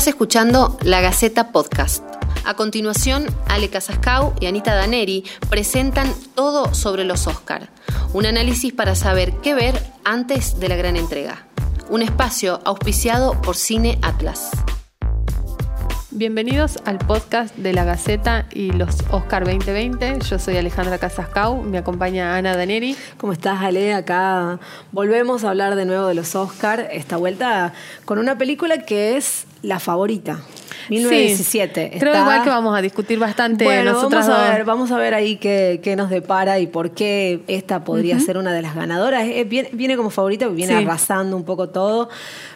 Estás escuchando La Gaceta Podcast. A continuación, Ale Casascau y Anita Daneri presentan todo sobre los Oscar. Un análisis para saber qué ver antes de la gran entrega. Un espacio auspiciado por Cine Atlas. Bienvenidos al podcast de la Gaceta y los Oscar 2020. Yo soy Alejandra Casascau, me acompaña Ana Daneri. ¿Cómo estás, Ale? Acá volvemos a hablar de nuevo de los Oscar, esta vuelta con una película que es la favorita. 1917. Sí, creo igual que vamos a discutir bastante bueno, nosotras vamos a ver, vamos a ver ahí qué, qué nos depara y por qué esta podría ser una de las ganadoras. Eh, viene, viene como favorita, viene Sí. arrasando un poco todo.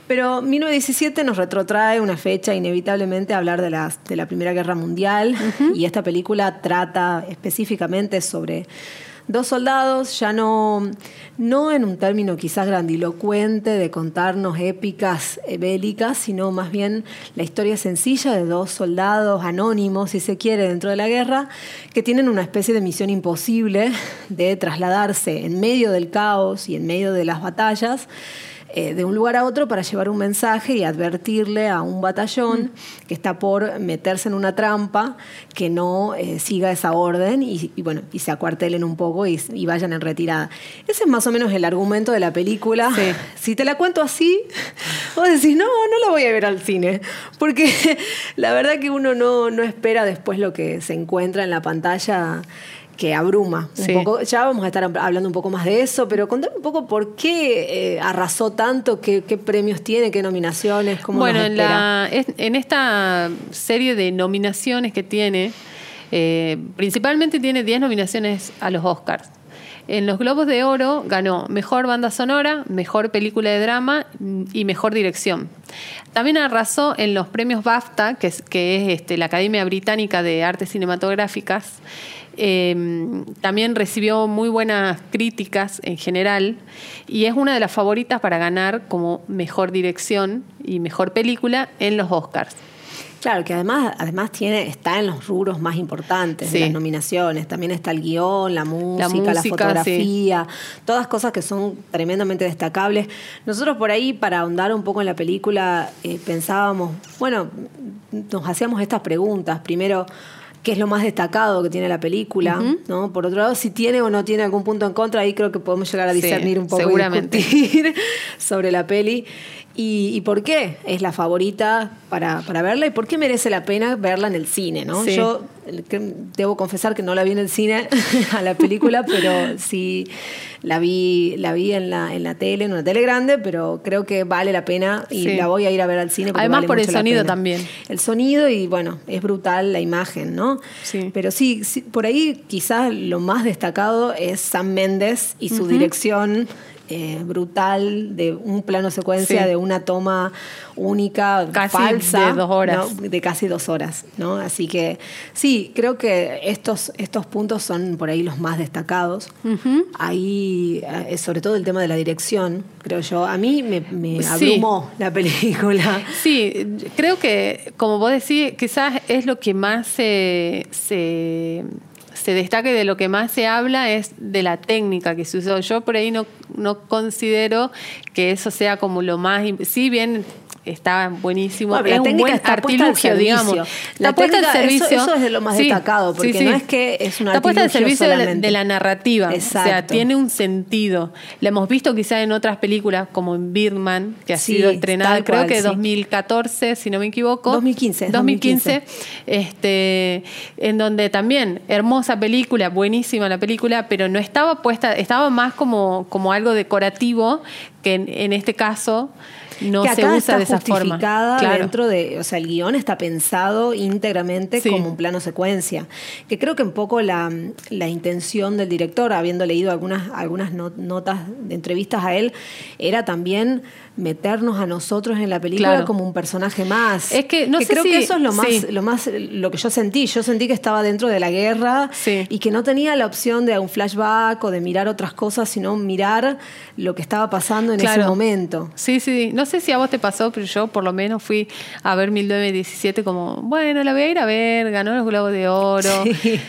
Pero 1917 nos retrotrae una fecha inevitablemente a hablar de la, de la Primera Guerra Mundial y esta película trata específicamente sobre dos soldados, ya no, no en un término quizás grandilocuente de contarnos épicas eh, bélicas, sino más bien la historia sencilla de dos soldados anónimos, si se quiere, dentro de la guerra, que tienen una especie de misión imposible de trasladarse en medio del caos y en medio de las batallas eh, de un lugar a otro para llevar un mensaje y advertirle a un batallón que está por meterse en una trampa que no eh, siga esa orden y, y bueno, y se acuartelen un poco y, y vayan en retirada. Ese es más o menos el argumento de la película. Sí. Si te la cuento así, vos decís, no, no la voy a ver al cine. Porque la verdad que uno no, no espera después lo que se encuentra en la pantalla que abruma un Sí. poco. Ya vamos a estar hablando un poco más de eso, pero contame un poco por qué eh, arrasó tanto, qué, qué premios tiene, qué nominaciones, cómo Bueno, nos en, espera. la, es- en esta serie de nominaciones que tiene, eh, principalmente tiene 10 nominaciones a los Oscars. En los Globos de Oro ganó Mejor Banda Sonora, Mejor Película de Drama y Mejor Dirección. También arrasó en los premios BAFTA, que es, que es este, la Academia Británica de Artes Cinematográficas. Eh, también recibió muy buenas críticas en general y es una de las favoritas para ganar como mejor dirección y mejor película en los Oscars. Claro, que además, además tiene, está en los rubros más importantes Sí. de las nominaciones. También está el guion, la música, la, música, fotografía, todas cosas que son tremendamente destacables. Nosotros por ahí, para ahondar un poco en la película, eh, pensábamos, bueno, nos hacíamos estas preguntas. Primero, ¿qué es lo más destacado que tiene la película? ¿no? Por otro lado, si tiene o no tiene algún punto en contra, ahí creo que podemos llegar a Sí, discernir un poco y seguramente. discutir sobre la peli. Y, y por qué es la favorita para, para verla y por qué merece la pena verla en el cine, ¿no? Sí. Yo que- debo confesar que no la vi en el cine a la película, pero sí la vi, la vi en la, en la tele, en una tele grande, pero creo que vale la pena y Sí. la voy a ir a ver al cine. porque Además vale por el mucho sonido también. El sonido y bueno, es brutal la imagen, ¿no? Sí. Pero sí, sí, por ahí quizás lo más destacado es Sam Méndez y su dirección eh, brutal de un plano secuencia Sí. de una toma única, Casi falsa. de dos horas. ¿no? De casi dos horas, ¿no? Así que sí, creo que estos, estos puntos son por ahí los más destacados. Ahí, eh, sobre todo el tema de la dirección, creo yo. A mí me, me Sí. abrumó la película. Sí, creo que, como vos decís, quizás es lo que más se, se, se destaca y de lo que más se habla es de la técnica que se usó. Yo por ahí no, no considero que eso sea como lo más... Si bien está buenísimo, Bueno, es la un buen artilugio, digamos. La puesta al eso- servicio. eso es de lo más destacado, porque no es que es un Está puesta al servicio de la, de la narrativa. O sea, Exacto. tiene un sentido. La hemos visto quizá en otras películas, como en Birdman, que ha sido estrenada, creo cual, que sí. 2014, si no me equivoco. 2015, 2015. Este, en donde también, hermosa película, buenísima la película, pero no estaba puesta, estaba más como, como algo decorativo, que en, en este caso no que se acá usa está de esa forma. justificada Claro. dentro de, o sea, el guion está pensado íntegramente Sí. como un plano secuencia, que creo que un poco la, la intención del director, habiendo leído algunas, algunas no- notas de entrevistas a él, era también meternos a nosotros en la película Claro. como un personaje más. Es que no sé creo si- que eso es lo más, sí. lo más, lo que yo sentí. Yo sentí que estaba dentro de la guerra Sí. y que no tenía la opción de un flashback o de mirar otras cosas, sino mirar lo que estaba pasando en ese momento. Sí, sí. No sé si a vos te pasó, pero yo por lo menos fui a ver 1917 como, bueno, la voy a ir a ver, ganó los Globos de Oro. Sí.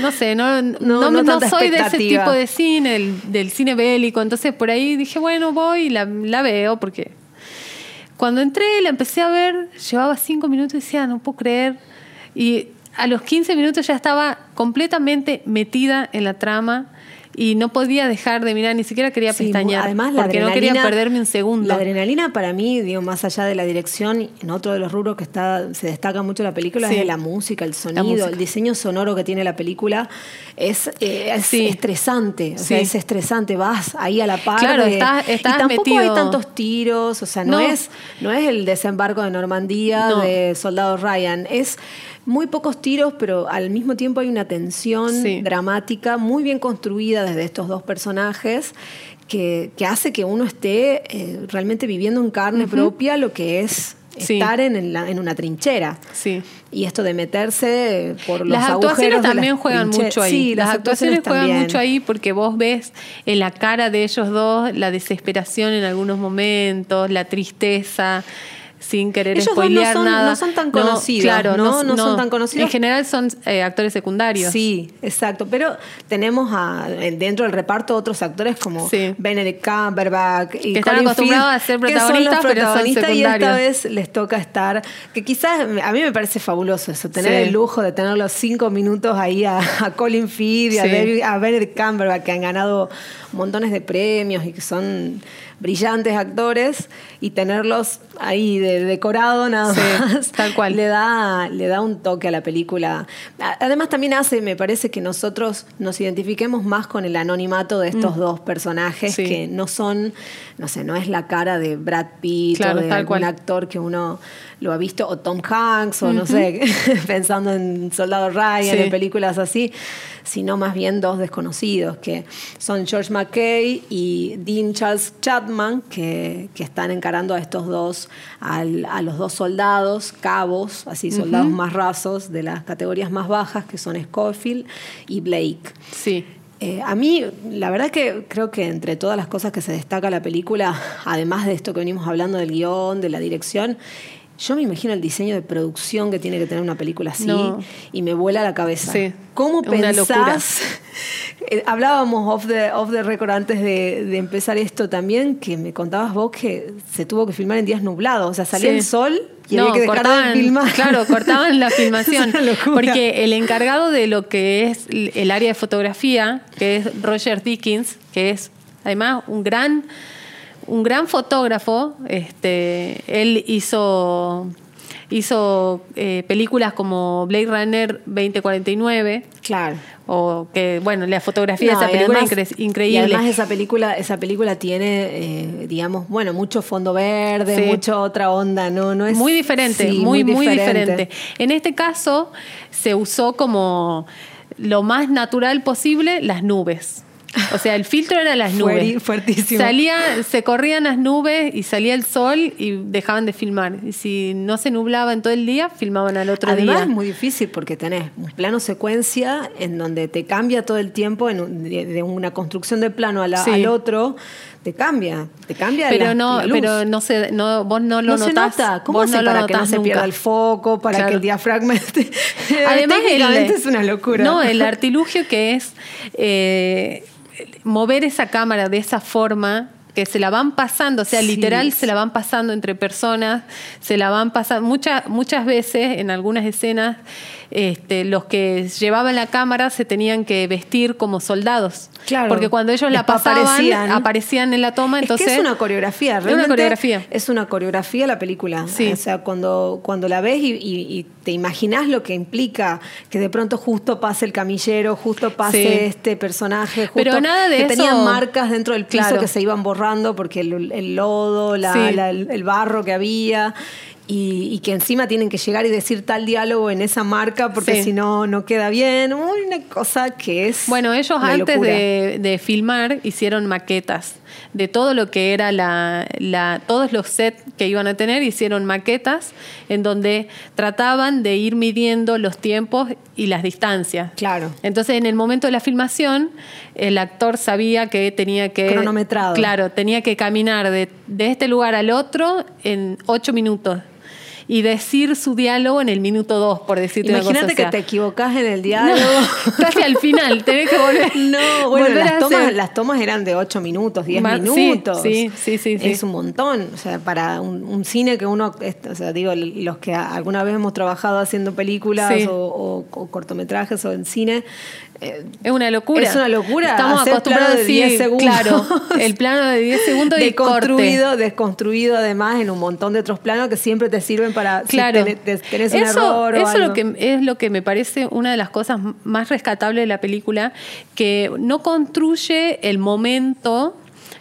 No sé, no, no, no no soy de ese tipo de cine, del, del cine bélico. Entonces por ahí dije, bueno, voy y la, la veo porque Cuando entré, la empecé a ver, llevaba cinco minutos y decía, no puedo creer. Y a los 15 minutos ya estaba completamente metida en la trama y no podía dejar de mirar, ni siquiera quería Sí, pestañear, además, la porque no quería perderme un segundo. La adrenalina para mí, digo, más allá de la dirección, en otro de los rubros que está, se destaca mucho la película Sí. es la música, el sonido, música. el diseño sonoro que tiene la película es, eh, es Sí. estresante, o sea, es estresante, vas ahí a la par Claro, de- estás- estás y tampoco metido- hay tantos tiros, o sea, no, No. es no es el desembarco de Normandía No. de Soldado Ryan, es muy pocos tiros, pero al mismo tiempo hay una tensión Sí. dramática muy bien construida desde estos dos personajes que, que hace que uno esté eh, realmente viviendo en carne propia lo que es Sí. estar en, en la- en una trinchera. Sí. Y esto de meterse eh, por los Las agujeros actuaciones de las también juegan mucho ahí. Sí, las, actuaciones, juegan también. mucho ahí porque vos ves en la cara de ellos dos la desesperación en algunos momentos, la tristeza, sin querer Ellos no son- nada. no son tan conocidos, claro, ¿no? No son tan conocidos. En general son eh, actores secundarios. Sí, exacto. Pero tenemos a, en- dentro del reparto otros actores como Sí. Benedict Cumberbatch y Que están Colin acostumbrados a ser que son los protagonistas, pero son protagonistas, y esta vez les toca estar, que quizás a mí me parece fabuloso eso, tener Sí. el lujo de tener los cinco minutos ahí a, a Colin Firth y a. David- a Benedict Cumberbatch que han ganado montones de premios y que son brillantes actores y tenerlos ahí de decorado nada Sí, más tal cual. le da, le da un toque a la película. Además también hace, me parece, que nosotros nos identifiquemos más con el anonimato de estos dos personajes Mm. Sí. que no son, no sé, no es la cara de Brad Pitt Claro, o de tal algún cual. actor que uno lo ha visto, o Tom Hanks, o no sé, pensando en Soldado Ryan, Sí. en películas así, sino más bien dos desconocidos, que son George McKay y Dean Charles Chapman, que, que están encarando a estos dos, al- a los dos soldados, cabos, así soldados más rasos de las categorías más bajas, que son Scofield y Blake. Sí. Eh, a mí, la verdad que creo que entre todas las cosas que se destaca la película, además de esto que venimos hablando del guion, de la dirección, yo me imagino el diseño de producción que tiene que tener una película así No. y me vuela la cabeza. Sí, ¿Cómo una pensás? Eh, Hablábamos off the, off the record antes de, de empezar esto también, que me contabas vos que se tuvo que filmar en días nublados, o sea, salía Sí. el sol y no, había que dejar cortaban, de filmar. Claro, cortaban la filmación. Es una locura. porque el encargado de lo que es el área de fotografía, que es Roger Dickens, que es además un gran, un gran fotógrafo, este, él hizo, hizo eh, películas como Blade Runner 2049. Claro. O que, bueno, la fotografía No, de esa película además- es incre- increíble. Y además esa película, esa película tiene, eh, digamos, bueno, mucho fondo verde, Sí. mucha otra onda, ¿no? no es muy diferente, sí, muy, muy diferente. En este caso se usó como lo más natural posible las nubes. O sea, el filtro era las nubes. fuertísimo. Salía, se corrían las nubes y salía el sol y dejaban de filmar. Y si no se nublaba en todo el día, filmaban al otro Además día. es muy difícil porque tenés un plano secuencia en donde te cambia todo el tiempo en un- de, una construcción de plano a la- Sí. al otro, te cambia, te cambia pero la- no, la luz. pero no se, no, vos no lo no se notás. nota. ¿Cómo hace no para que no se pierda nunca. el foco, para Claro. que el diafragma esté... Además, el- es una locura. No, el artilugio que es eh, mover esa cámara de esa forma que se la van pasando, o sea, Sí. literal se la van pasando entre personas, se la van pasando muchas muchas veces en algunas escenas este, los que llevaban la cámara se tenían que vestir como soldados, Claro. porque cuando ellos la pasaban aparecían. aparecían en la toma, Es entonces que es una coreografía, Es realmente una coreografía. Es una coreografía la película. Sí. O sea, cuando, cuando la ves y, y- y te imaginas lo que implica que de pronto justo pase el camillero, justo pase Sí. este personaje, justo Pero nada de que eso- tenían marcas dentro del piso Claro. que se iban borrando porque el, el lodo, la- Sí. la- el, el barro que había. Y, y que encima tienen que llegar y decir tal diálogo en esa marca porque Sí. si no, no queda bien. Una cosa que es. Bueno, ellos una antes de filmar hicieron maquetas de todo lo que era la, la- todos los sets que iban a tener, hicieron maquetas en donde trataban de ir midiendo los tiempos y las distancias. Claro. Entonces, en el momento de la filmación, el actor sabía que tenía que. Cronometrado. Claro, tenía que caminar de, de este lugar al otro en ocho minutos. Y decir su diálogo en el minuto dos, por decirte una cosa. Imagínate que o sea, te equivocás en el diálogo. casi al final, tenés que volver. No, bueno, volver a las tomas, hacer- las tomas eran de 8 minutos, 10 Ma- minutos. sí, sí, sí, sí. Es un montón. O sea, para un, un cine que uno, o sea, digo, los que alguna vez hemos trabajado haciendo películas Sí. o, o- o cortometrajes o en cine, eh, Es una locura. Es una locura Estamos hacer acostumbrados plano a de decir, 10 segundos. claro, el plano de 10 segundos y corte. desconstruido, además en un montón de otros planos que siempre te sirven para Claro. si tenés, tenés un eso error o eso algo. Lo que, es lo que me parece una de las cosas más rescatables de la película, que no construye el momento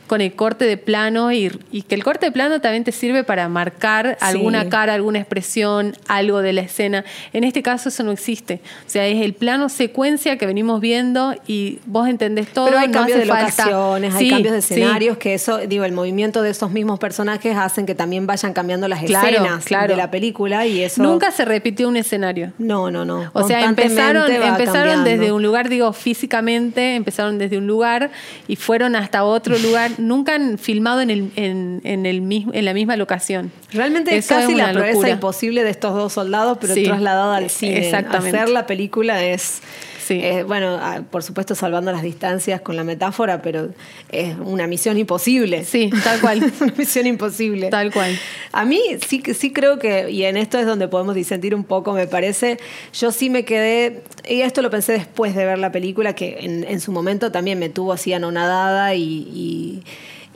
con el corte de plano y, y que el corte de plano también te sirve para marcar alguna cara, alguna expresión, algo de la escena. En este caso eso no existe. O sea, es el plano secuencia que venimos viendo y vos entendés todo. Pero hay no cambios de falta- locaciones, hay cambios de sí. escenarios, que eso, digo, el movimiento de esos mismos personajes hacen que también vayan cambiando las Claro, escenas claro. de la película y eso. Nunca se repitió un escenario. No, no, no. O sea, empezaron, empezaron cambiando. desde un lugar, digo, físicamente, empezaron desde un lugar y fueron hasta otro lugar. Nunca han filmado en, el, en, en el mismo, en la misma locación. Realmente es Eso casi la proeza imposible de estos dos soldados, pero Sí, trasladada al cine. exactamente. Hacer la película es, Sí. eh, bueno, ah, por supuesto salvando las distancias con la metáfora, pero es una misión imposible. Sí, tal cual. una misión imposible. Tal cual. A mí sí, que- sí creo que, y en esto es donde podemos disentir un poco, me parece, yo sí me quedé, y esto lo pensé después de ver la película, que en, en su momento también me tuvo así anonadada y, y-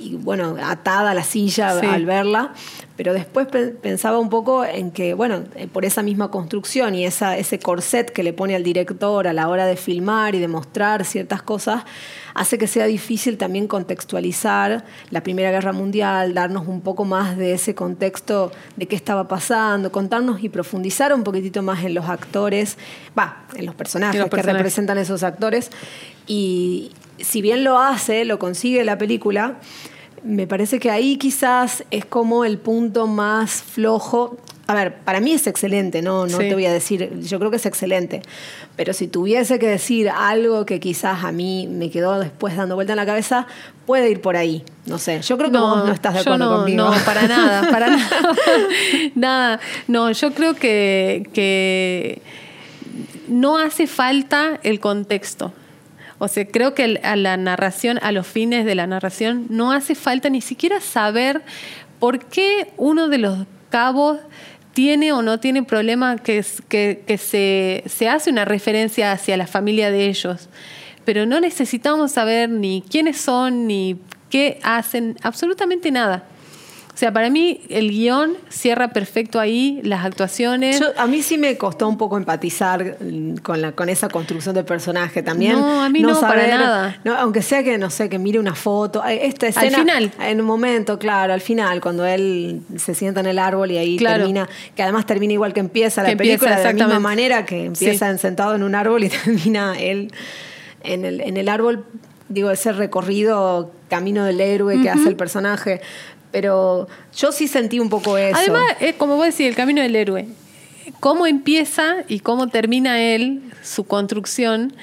y, bueno, atada a la silla Sí. al verla, pero después pe- pensaba un poco en que, bueno, eh, por esa misma construcción y esa, ese corset que le pone al director a la hora de filmar y de mostrar ciertas cosas, hace que sea difícil también contextualizar la Primera Guerra Mundial, darnos un poco más de ese contexto de qué estaba pasando, contarnos y profundizar un poquitito más en los actores, va, en los personajes, que representan esos actores. Y si bien lo hace, lo consigue la película, me parece que ahí quizás es como el punto más flojo. A ver, para mí es excelente, no, no Sí. te voy a decir, yo creo que es excelente, pero si tuviese que decir algo que quizás a mí me quedó después dando vuelta en la cabeza, puede ir por ahí, no sé, yo creo que vos no estás de yo acuerdo no, conmigo. No, para nada, para nada. nada. No, yo creo que, que no hace falta el contexto. O sea, creo que a la narración, a los fines de la narración, no hace falta ni siquiera saber por qué uno de los cabos tiene o no tiene problema que, se hace una referencia hacia la familia de ellos. Pero no necesitamos saber ni quiénes son, ni qué hacen, absolutamente nada. O sea, para mí el guion cierra perfecto ahí, las actuaciones. Yo- a mí sí me costó un poco empatizar mm, con, la, con esa construcción de personaje también. No, a mí no, para nada. no, aunque sea que, no sé, que mire una foto. Esta escena. final. En un momento, claro, al final, cuando él se sienta en el árbol y ahí Claro. termina, que además termina igual que empieza la Que empieza, película, de la misma manera que empieza Sí. sentado en un árbol y termina él en el, en el árbol. Digo, ese recorrido, camino del héroe que hace el personaje. Pero yo sí sentí un poco eso. Además, es como vos decís, el camino del héroe. Cómo empieza y cómo termina él, su construcción,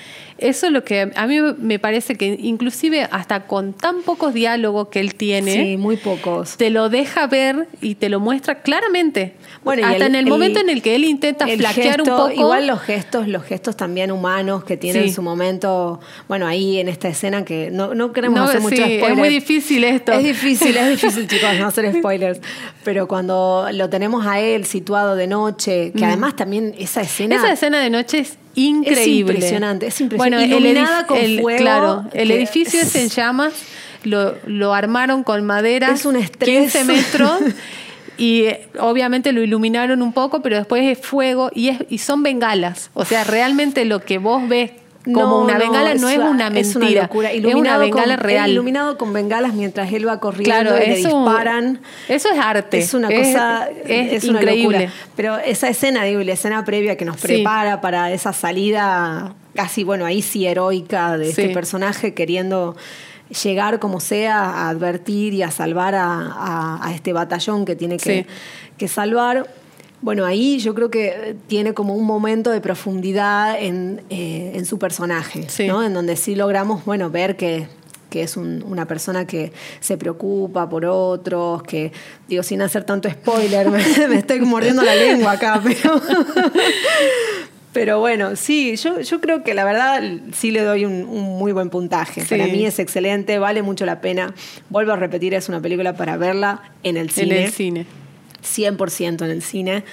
eso es lo que a mí me parece que inclusive hasta con tan pocos diálogos que él tiene, Sí, muy pocos. te lo deja ver y te lo muestra claramente. Bueno, y hasta el- en el, el- momento en el que él intenta flaquear gesto, un poco. Igual los gestos, los gestos también humanos que tiene Sí. en su momento, bueno, ahí en esta escena que no, no queremos No, hacer mucho sí, spoiler. es muy difícil esto. Es difícil, es difícil, chicos, no hacer spoilers. Pero cuando lo tenemos a él situado de noche, que además también esa escena. Esa escena de noche es increíble. impresionante, es impresionante. Bueno, el Iluminada edif- con el- fuego, Claro, el edificio es en es- llamas, lo, lo armaron con madera, Es un estrés. 15 metros. Y eh, obviamente lo iluminaron un poco, pero después es fuego y, es, y son bengalas. O sea, realmente lo que vos ves como No, una bengala no es una mentira. Es una locura. Es Iluminado una bengala con, real. Iluminado con bengalas mientras él va corriendo Claro, y le es un- disparan. eso es arte. Es una Es- cosa, es es, una locura. Pero esa escena, digo, la escena previa que nos Sí. prepara para esa salida casi, bueno, ahí sí heroica de Sí. este personaje queriendo llegar como sea a advertir y a salvar a, a- a este batallón que tiene que, Sí. que salvar. Bueno, ahí yo creo que tiene como un momento de profundidad en, eh, en su personaje, Sí. ¿no? En donde sí logramos, bueno, ver que que es un- una persona que se preocupa por otros, que, digo, sin hacer tanto spoiler, me, me estoy mordiendo la lengua acá, pero... Pero bueno, sí, yo, yo creo que la verdad sí le doy un, un muy buen puntaje. Sí. Para mí es excelente, vale mucho la pena. Vuelvo a repetir, es una película para verla en el En cine. el cine. 100% en el cine.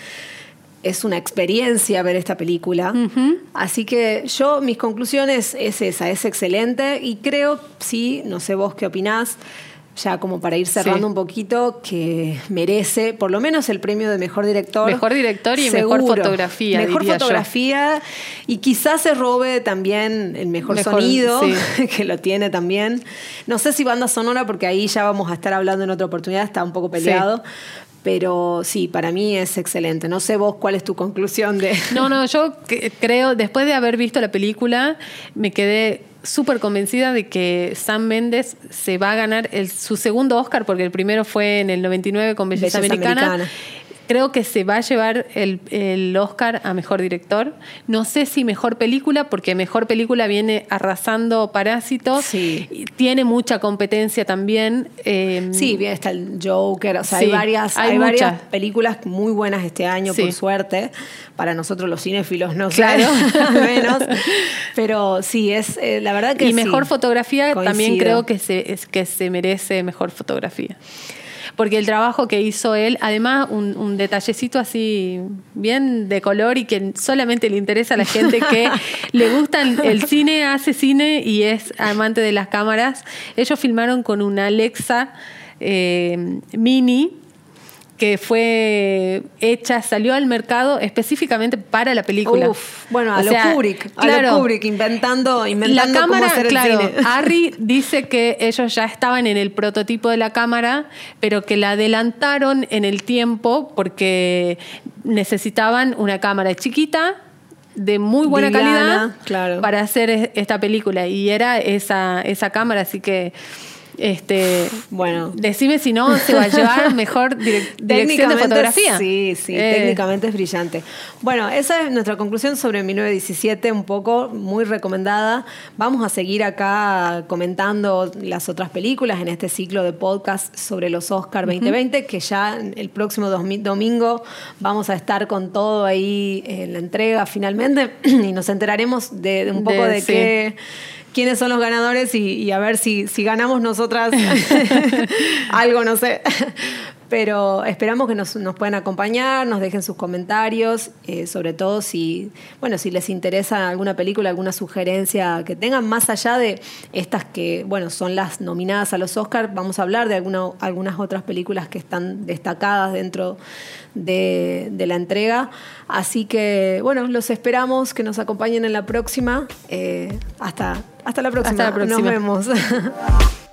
Es una experiencia ver esta película. Así que yo, mis conclusiones es esa, es excelente y creo, sí, no sé vos qué opinás, ya como para ir cerrando Sí. un poquito, que merece por lo menos el premio de mejor director. Mejor director y mejor fotografía, Mejor diría yo. fotografía y quizás se robe también el mejor, Mejor, sonido, sí. que lo tiene también. No sé si banda sonora, porque ahí ya vamos a estar hablando en otra oportunidad, está un poco peleado. Pero sí, para mí es excelente. No sé vos cuál es tu conclusión de... No, no, yo creo, después de haber visto la película, me quedé súper convencida de que Sam Mendes se va a ganar el- su segundo Oscar, porque el primero fue en el 99 con Belleza, Belleza Americana. Americana. Creo que se va a llevar el, el Oscar a Mejor Director. No sé si Mejor Película, porque Mejor Película viene arrasando Parásitos. Sí. Tiene mucha competencia también. eh, Sí, bien, está el Joker, o sea, Sí, hay varias, hay hay varias películas muy buenas este año, Sí. por suerte. Para nosotros los cinéfilos no sé, Claro. al menos. Pero sí, es eh, la verdad que y sí, mejor fotografía también creo que se, es- que se merece mejor fotografía. Porque el trabajo que hizo él, además un, un detallecito así bien de color y que solamente le interesa a la gente que le gusta el, el cine, hace cine y es amante de las cámaras. Ellos filmaron con una Alexa eh, mini que fue hecha, salió al mercado específicamente para la película. Uf, bueno, a O lo sea, Kubrick, a claro, lo Kubrick, inventando, la inventando cámara, cómo hacer claro, el cine. Harry dice que ellos ya estaban en el prototipo de la cámara, pero que la adelantaron en el tiempo porque necesitaban una cámara chiquita de muy buena calidad claro. para hacer es- esta película y era esa esa cámara, así que este Bueno. decime si no se va a llevar mejor direc- dirección de fotografía. Sí, sí, Eh, técnicamente es brillante. Bueno, esa es nuestra conclusión sobre 1917, un poco muy recomendada. Vamos a seguir acá comentando las otras películas en este ciclo de podcast sobre los Oscar 2020, que ya el próximo domi- domingo vamos a estar con todo ahí en la entrega finalmente y nos enteraremos de, de un poco De- de, sí. qué quiénes son los ganadores y, y a ver si, si ganamos nosotras algo, no sé. Pero esperamos que nos, nos puedan acompañar, nos dejen sus comentarios, eh, sobre todo si, bueno, si les interesa alguna película, alguna sugerencia que tengan, más allá de estas que, bueno, son las nominadas a los Oscars, vamos a hablar de alguna- algunas otras películas que están destacadas dentro de, de la entrega. Así que, bueno, los esperamos que nos acompañen en la próxima. Eh, hasta, hasta la próxima. Hasta la próxima. Nos vemos.